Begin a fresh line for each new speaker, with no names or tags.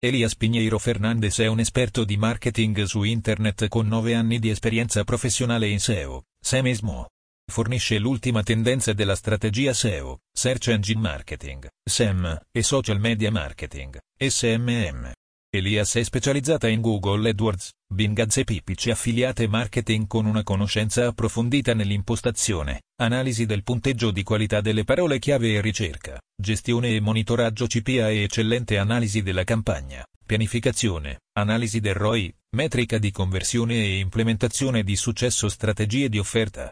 Elias Pinheiro Fernandez è un esperto di marketing su internet con 9 anni di esperienza professionale in SEO, SEMismo. Fornisce l'ultima tendenza della strategia SEO, Search Engine Marketing, SEM, e Social Media Marketing, SMM. Elias è specializzata in Google AdWords, Bing Ads e PPC affiliate marketing con una conoscenza approfondita nell'impostazione, analisi del punteggio di qualità delle parole chiave e ricerca, gestione e monitoraggio CPA e eccellente analisi della campagna, pianificazione, analisi del ROI, metrica di conversione e implementazione di successo strategie di offerta.